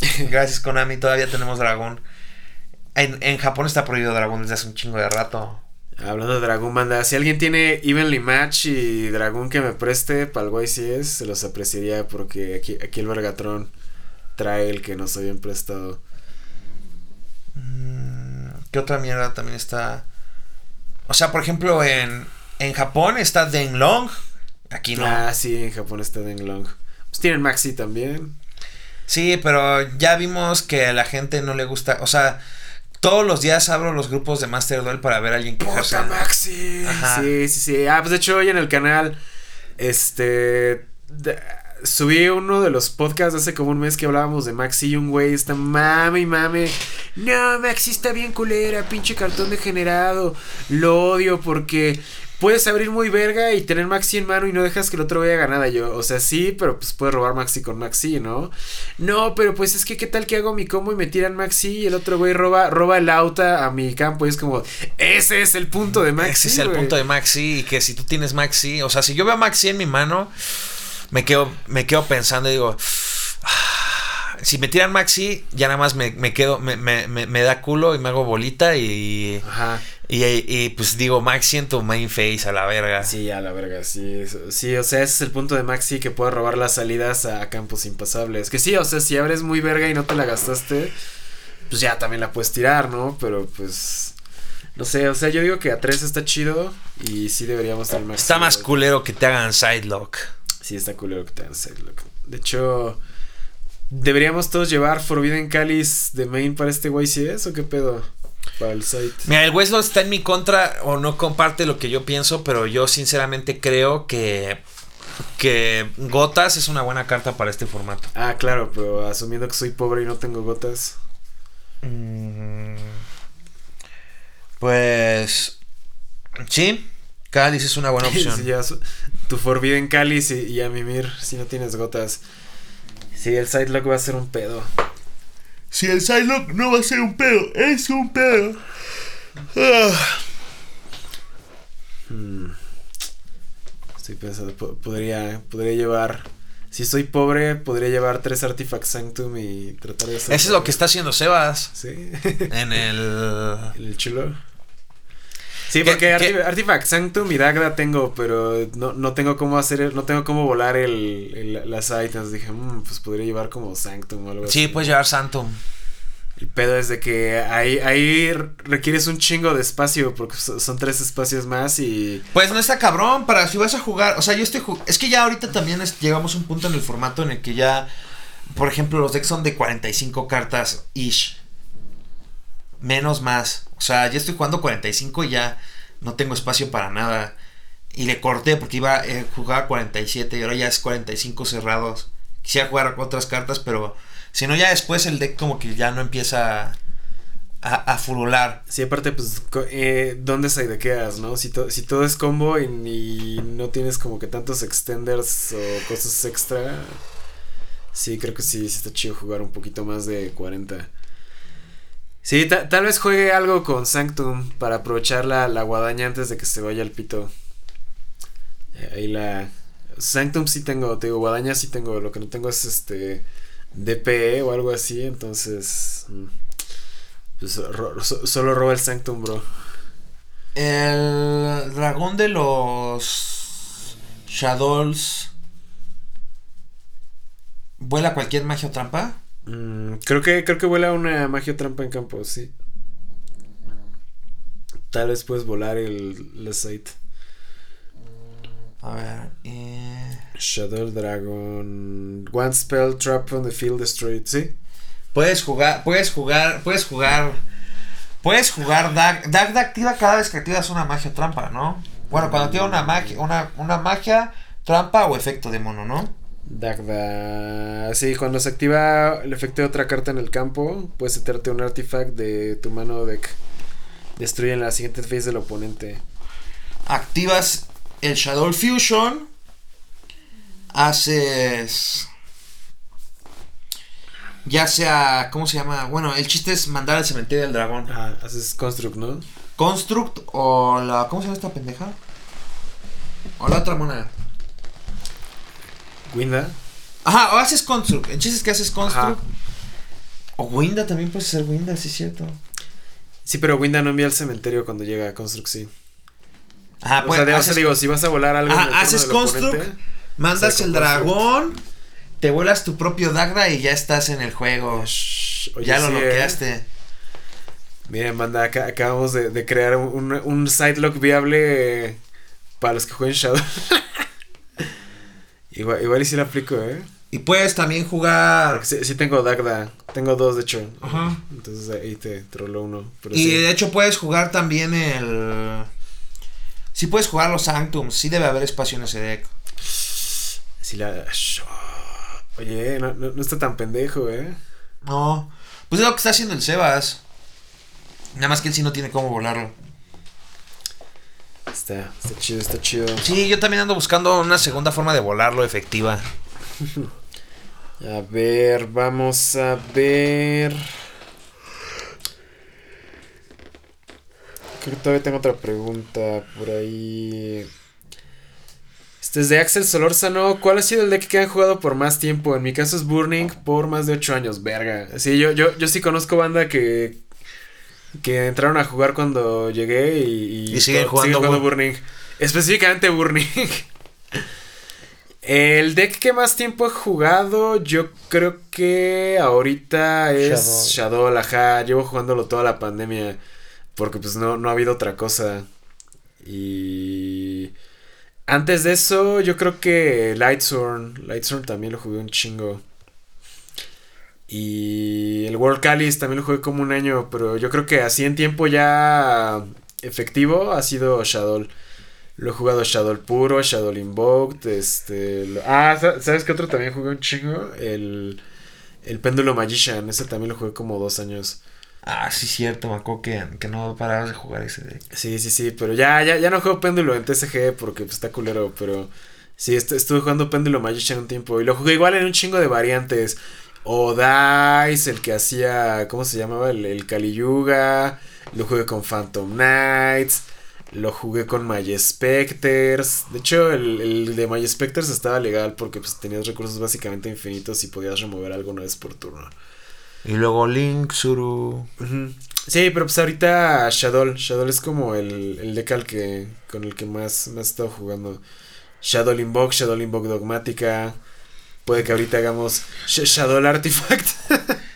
Gracias Konami, todavía tenemos dragón. En, en Japón está prohibido dragón desde hace un chingo de rato. Hablando de Dragoon, manda. Si alguien tiene Evenly Match y Dragoon que me preste para el YCS, se los apreciaría porque aquí, aquí el Vergatron trae el que nos habían prestado. Mm, ¿Qué otra mierda también está? O sea, por ejemplo, en, en Japón está Denlong. Aquí no. Ah, sí, en Japón está Denglong. Pues tienen Maxi también. Sí, pero ya vimos que a la gente no le gusta. O sea, todos los días abro los grupos de Master Duel para ver a alguien quejarse. ¡Puta Maxi! Ajá. Sí, sí, sí. Ah, pues de hecho hoy en el canal, este... de- subí uno de los podcasts de hace como un mes que hablábamos de Maxi y un güey está mame y mame. No, Maxi está bien culera, pinche cartón degenerado. Lo odio porque... Puedes abrir muy verga y tener Maxi en mano y no dejas que el otro vaya ganada yo. O sea, sí, pero pues puedes robar Maxi con Maxi, ¿no? No, pero pues es que qué tal que hago mi combo y me tiran Maxi y el otro güey roba, roba el auta a mi campo y es como, ese es el punto de Maxi. Ese es el güey". punto de Maxi. Y que si tú tienes Maxi. O sea, si yo veo a Maxi en mi mano, me quedo, me quedo pensando y digo. "Ah, Si me tiran Maxi, ya nada más me, me quedo, me, me, me, da culo y me hago bolita y, Ajá. y, y, pues digo Maxi en tu main face a la verga. Sí, a la verga, sí. Sí, o sea, ese es el punto de Maxi que puede robar las salidas a campos impasables. Que sí, o sea, si abres muy verga y no te la gastaste, pues ya también la puedes tirar, ¿no? Pero pues. No sé, o sea, yo digo que a 3 está chido y sí deberíamos tener Maxi. Está más culero que te hagan sidelock. Sí, está culero que te hagan Sidelock. De hecho, ¿deberíamos todos llevar Forbidden Calis de main para este YCS o qué pedo? Para el site. Mira, el Westlaw está en mi contra o no comparte lo que yo pienso, pero yo sinceramente creo que que Gotas es una buena carta para este formato. Ah, claro, pero asumiendo que soy pobre y no tengo gotas. Mm, Pues sí, Cáliz es una buena opción. Si llevas tu Forbidden Calis y, y a mimir si no tienes gotas. Sí, el Sidelock va a ser un pedo. Si el Sidelock no va a ser un pedo, es un pedo. Ah. Hmm. Estoy pensando, po- podría, podría llevar. Si soy pobre, podría llevar tres Artifacts Sanctum y tratar de hacer. Eso es lo que está haciendo Sebas Sí. en el En el chulo. Sí, ¿Qué- porque qué? Arti- Artifact Sanctum y Dagda tengo, pero no, no tengo cómo hacer, no tengo cómo volar el, el- las items. Dije, "Mm, pues podría llevar como Sanctum o algo así. Sí, puedes llevar Santum. El pedo es de que ahí, ahí requieres un chingo de espacio, porque so- son tres espacios más y... Pues no está cabrón para si vas a jugar. O sea, yo estoy Es que ya ahorita también es- llegamos a un punto en el formato en el que ya. Por ejemplo, los decks son de 45 cartas ish. Menos más. O sea, ya estoy jugando 45 y ya no tengo espacio para nada. Y le corté porque iba a jugar 47 y ahora ya es 45 cerrados. quisiera jugar otras cartas, pero si no, ya después el deck como que ya no empieza a, a furular. Sí, aparte, pues, eh, ¿dónde se idequeas, no? Si, to- si todo es combo y, no tienes como que tantos extenders o cosas extra, sí, creo que sí está chido jugar un poquito más de 40. Sí, ta- tal vez juegue algo con Sanctum para aprovechar la, la guadaña antes de que se vaya al pito. Eh, ahí la... Sanctum sí tengo, te digo, guadaña sí tengo, lo que no tengo es este DPE o algo así, entonces... mm, pues, solo roba el Sanctum, bro. El dragón de los Shadows vuela cualquier magia o trampa. Mm, creo que creo que vuela una magia trampa en campo, sí. Tal vez puedes volar el la site. A ver. eh, Shadow Dragon. One spell trap on the field destroyed, sí. Puedes jugar, puedes jugar, puedes jugar, puedes jugar Dag. Dag activa cada vez que activas una magia trampa, ¿no? Bueno, cuando activa una magia, una, una magia, trampa o efecto de mono, ¿no? Dagda. Sí, cuando se activa el efecto de otra carta en el campo, puedes meterte un artifact de tu mano deck. Destruye en la siguiente phase del oponente. Activas el Shadow Fusion. Haces. Ya sea. ¿Cómo se llama? Bueno, el chiste es mandar al cementerio del dragón. Ah, haces construct, ¿no? Construct o la. ¿Cómo se llama esta pendeja? O la otra mona. Winda. Ajá, o haces Construct. El chiste es que haces Construct. Ajá. O Winda también puede ser Winda, sí es cierto. Sí, pero Winda no envía al cementerio cuando llega a construct, sí. Ajá, o pues sea, de- o sea, haces, digo, si vas a volar algo. en el ajá, haces Construct, oponente, mandas el dragón, te vuelas tu propio Dagda y ya estás en el juego. Shh, oye, ya lo sí, eh. bloqueaste. Miren, banda, acá- acabamos de, de crear un, un sidelock viable eh, para los que jueguen Shadow. igual, igual y si lo aplico, ¿eh? Y puedes también jugar. Sí, sí tengo Dagda. Tengo dos, de hecho. Ajá. Entonces ahí te, rolo uno. Pero Y sí. de hecho puedes jugar también el. Sí puedes jugar los Sanctums. Sí debe haber espacio en ese deck. Sí la... Oye, no, no, no está tan pendejo, ¿eh? No. Pues es lo que está haciendo el Sebas. Nada más que él sí no tiene cómo volarlo. Está, está chido, está chido. Sí, yo también ando buscando una segunda forma de volarlo efectiva. A ver, vamos a ver. Creo que todavía tengo otra pregunta por ahí. Este es de Axel Solórzano. ¿Cuál ha sido el deck que han jugado por más tiempo? En mi caso es Burning por más de 8 años. Verga. Sí, yo, yo, yo sí conozco banda que. Que entraron a jugar cuando llegué y. Y siguen jugando Bur- Burning. Específicamente Burning. El deck que más tiempo he jugado, yo creo que ahorita es Shadow, ajá. Llevo jugándolo toda la pandemia. Porque pues no, no ha habido otra cosa. Y. Antes de eso, yo creo que Lightsworn. Lightsworn también lo jugué un chingo. Y el World Callis también lo jugué como un año. Pero yo creo que así en tiempo ya efectivo ha sido Shadow. Lo he jugado Shadow puro, Shadow Invoked, este... lo- ah, sa- ¿sabes qué otro también jugué un chingo? El, el Péndulo Magician, ese también lo jugué como dos años. Ah, sí, cierto, me acuerdo que, que no parabas de jugar ese deck. Sí, sí, sí, pero ya, ya, ya no juego Péndulo en TCG porque pues, está culero, pero... Sí, est- estuve jugando Péndulo Magician un tiempo y lo jugué igual en un chingo de variantes. O Dice, el que hacía, ¿cómo se llamaba? El, el Kali Yuga. Lo jugué con Phantom Knights. Lo jugué con My Specters. De hecho, el, el de My Specters estaba legal porque pues, tenías recursos básicamente infinitos y podías remover algo una vez por turno. Y luego Link, Suru. Sí, pero pues ahorita Shadow. Shadow es como el, el deck al que, con el que más, más he estado jugando. Shadow Invoke, Shadow Invoke Dogmática. Puede que ahorita hagamos Sh- Shadow Artifact.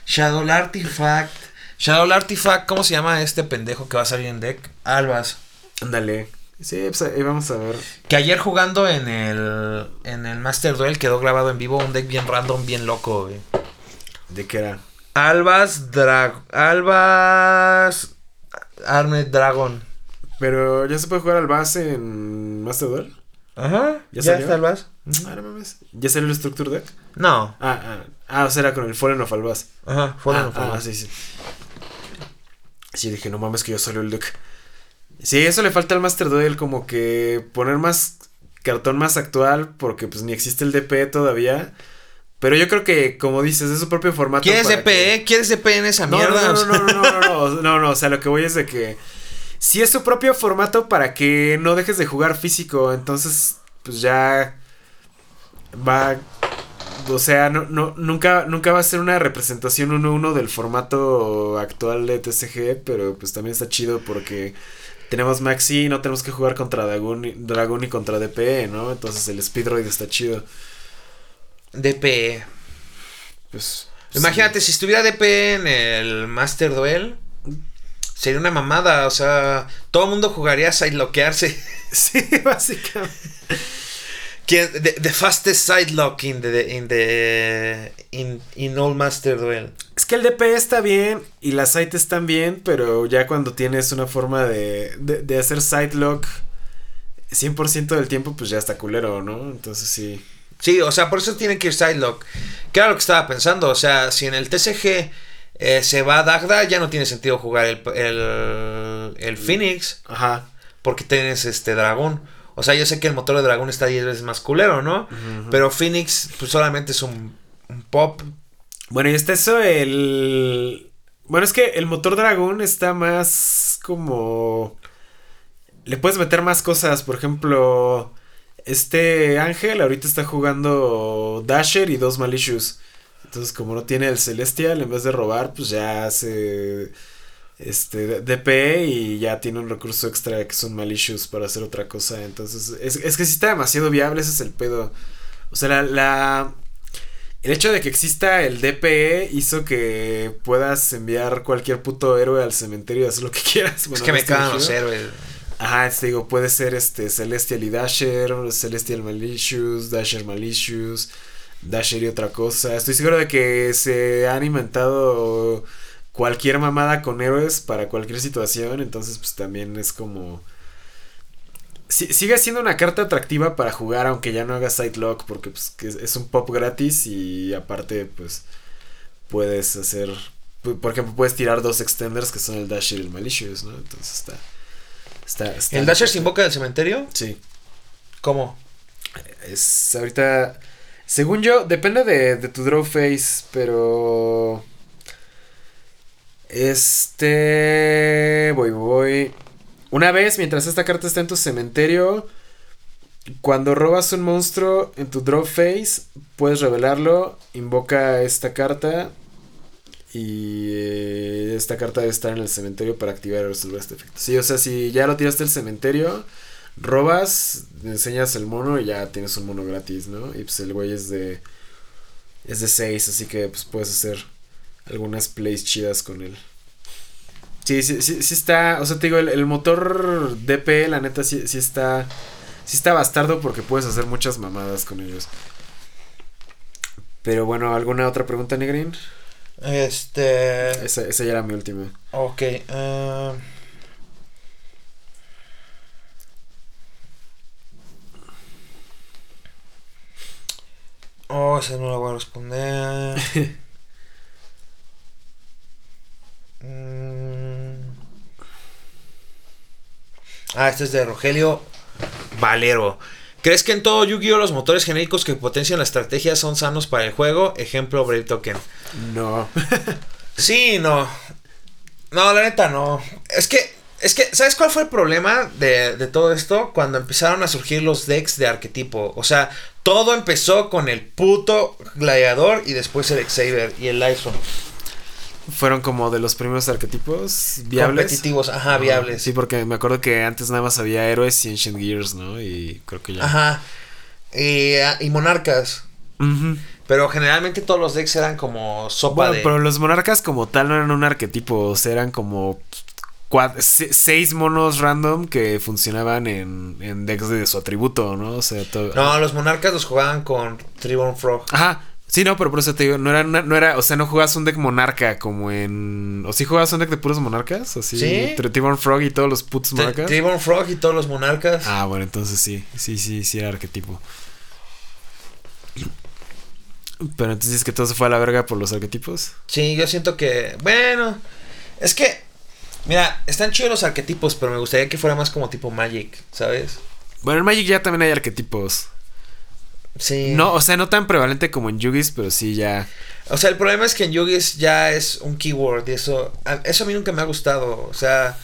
Shadow Artifact. Shadow Artifact, ¿cómo se llama este pendejo que va a salir en deck? Albas. Ándale. Sí, pues ahí vamos a ver. Que ayer jugando en el en el Master Duel quedó grabado en vivo un deck bien random, bien loco, güey. ¿De qué era? Albas Drag Albas Armed Dragon. Pero ya se puede jugar al base en Master Duel. Ajá, ¿Ya ya, salió? está Albas. Ah, no mames. ¿Ya salió el Structure Deck? No. Ah, ah, ah, o sea, era con el Fallen of Albaz. Ajá, fue ah, ah, sí, sí. Sí, dije, no mames que ya salió el deck. Sí, eso le falta al Master Duel, como que poner más cartón más actual, porque pues ni existe el DP todavía. Pero yo creo que, como dices, es su propio formato. ¿Quieres DP? ¿Quieres DP en esa no, mierda? No, no, no, no, no, no, no, no, no, o sea, lo que voy es de que si es su propio formato para que no dejes de jugar físico, entonces pues ya va o sea, no, no, nunca, nunca va a ser una representación 1-1 del formato actual de TCG, pero pues también está chido porque tenemos Maxi y no tenemos que jugar contra Dragon y, Dragon y contra DPE, ¿no? Entonces el Speedroid está chido. DPE. Pues. Imagínate, si estuviera DPE en el Master Duel, sería una mamada. O sea, todo el mundo jugaría a sideloquearse. Sí, básicamente. The, the, fastest side lock in the in the in, in all master duel. Es que el DP está bien y las side están bien, pero ya cuando tienes una forma de, de, de hacer side lock 100% del tiempo, pues ya está culero, ¿no? Entonces sí. Sí, o sea, por eso tienen que ir side lock. Que era lo que estaba pensando, o sea, si en el TCG eh, se va Dagda, ya no tiene sentido jugar el, el, el Phoenix. Ajá. Porque tienes este dragón. O sea, yo sé que el motor de dragón está 10 veces más culero, ¿no? Uh -huh. Pero Phoenix, pues solamente es un, un, pop. Bueno, y está eso, el. Bueno, es que el motor dragón está más como. Le puedes meter más cosas. Por ejemplo, este Ángel ahorita está jugando Dasher y dos Malicious. Entonces, como no tiene el Celestial, en vez de robar, pues ya hace este DP y ya tiene un recurso extra que son malicious para hacer otra cosa. Entonces, es, es que si está demasiado viable, ese es el pedo. O sea, la, la, el hecho de que exista el DPE hizo que puedas enviar cualquier puto héroe al cementerio y hacer lo que quieras. Bueno, es que me cagan los héroes. Ajá, te digo, puede ser este Celestial y Dasher, Celestial Malicious, Dasher Malicious, Dasher y otra cosa. Estoy seguro de que se han inventado cualquier mamada con héroes para cualquier situación. Entonces, pues también es como. Sigue siendo una carta atractiva para jugar, aunque ya no haga lock porque pues, es un pop gratis y aparte, pues puedes hacer. Por ejemplo, puedes tirar dos extenders que son el Dasher y el Malicious, ¿no? Entonces está. está, está ¿El Dasher se invoca del cementerio? Sí. ¿Cómo? Es ahorita. Según yo, depende de, de tu draw face, pero. Este. Voy, voy. Una vez, mientras esta carta está en tu cementerio, cuando robas un monstruo en tu draw phase, puedes revelarlo, invoca esta carta y eh, esta carta debe estar en el cementerio para activar o resolver este efecto. Sí, o sea, si ya lo tiraste al cementerio, robas, enseñas el mono y ya tienes un mono gratis, ¿no? Y pues el güey es de es de 6, así que pues puedes hacer algunas plays chidas con él. Sí, sí, sí, sí está. O sea, te digo, el, el, motor DP, la neta, sí, sí está. Sí está bastardo porque puedes hacer muchas mamadas con ellos. Pero bueno, ¿alguna otra pregunta, Negrin? Este. Esa, esa ya era mi última. Ok. Uh... Oh, esa no la voy a responder. mm. Ah, este es de Rogelio Valero. ¿Crees que en todo Yu-Gi-Oh los motores genéricos que potencian la estrategia son sanos para el juego? Ejemplo, Brave Token. No. sí, no. No, la neta no. Es que, es que, ¿sabes cuál fue el problema de, de todo esto? Cuando empezaron a surgir los decks de arquetipo. O sea, todo empezó con el puto gladiador y después el Xavier y el Lyson. Fueron como de los primeros arquetipos viables. Competitivos, ajá, viables. Sí, porque me acuerdo que antes nada más había héroes y Ancient Gears, ¿no? Y creo que ya. Ajá. Y, y monarcas. Uh -huh. Pero generalmente todos los decks eran como sopa bueno, de. Pero los monarcas como tal no eran un arquetipo, o sea, eran como seis monos random que funcionaban en, en decks de su atributo, ¿no? O sea, todo... No, los monarcas los jugaban con Tribune Frog. Ajá. Sí, no, pero por eso te digo, no era, no era, o sea, no jugabas un deck monarca como en. ¿O sí jugabas un deck de puros monarcas? Así, sí. Tribune Frog y todos los putos monarcas. Tribune Frog y todos los monarcas. Ah, bueno, entonces sí, sí, sí, sí era arquetipo. Pero entonces dices que todo se fue a la verga por los arquetipos. Sí, yo siento que. Bueno, es que. Mira, están chidos los arquetipos, pero me gustaría que fuera más como tipo Magic, ¿sabes? Bueno, en Magic ya también hay arquetipos. Sí. No, o sea, no tan prevalente como en Yugis, pero sí ya. O sea, el problema es que en Yugis ya es un keyword y eso. a- Eso a mí nunca me ha gustado. O sea,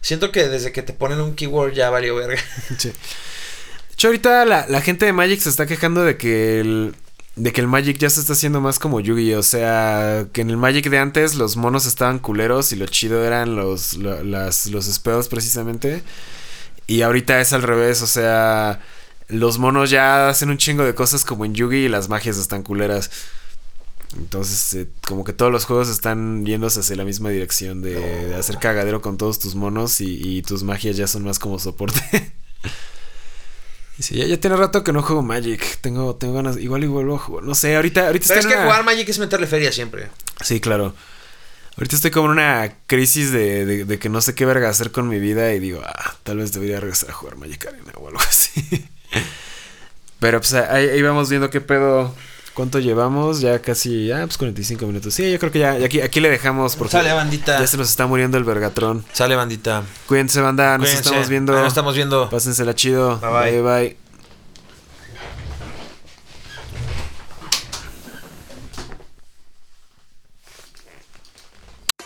siento que desde que te ponen un keyword ya valió verga. Sí. De hecho, ahorita la, la gente de Magic se está quejando de que el. De que el Magic ya se está haciendo más como Yugi. O sea, que en el Magic de antes los monos estaban culeros y lo chido eran los, lo- las, los spells precisamente. Y ahorita es al revés. O sea, los monos ya hacen un chingo de cosas como en Yugi y las magias están culeras. Entonces, eh, como que todos los juegos están yéndose hacia la misma dirección de, de hacer cagadero con todos tus monos y, y tus magias ya son más como soporte. Y sí, ya, ya tiene rato que no juego Magic. Tengo, tengo ganas. Igual y vuelvo a jugar. No sé, ahorita, ahorita Pero es que una- jugar Magic es meterle feria siempre. Sí, claro. Ahorita estoy como en una crisis de, de- de que no sé qué verga hacer con mi vida y digo, ah, tal vez debería regresar a jugar Magic Arena o algo así. Pero pues ahí, ahí vamos viendo qué pedo, cuánto llevamos, ya casi, ah, pues 45 minutos. Sí, yo creo que ya, ya aquí, aquí le dejamos porque Sale, bandita. ya se nos está muriendo el vergatrón. Sale, bandita. Cuídense, banda, nos Cuídense. estamos viendo. Nos estamos viendo. Pásensela chido. Bye, bye. bye. bye.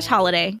slash holiday.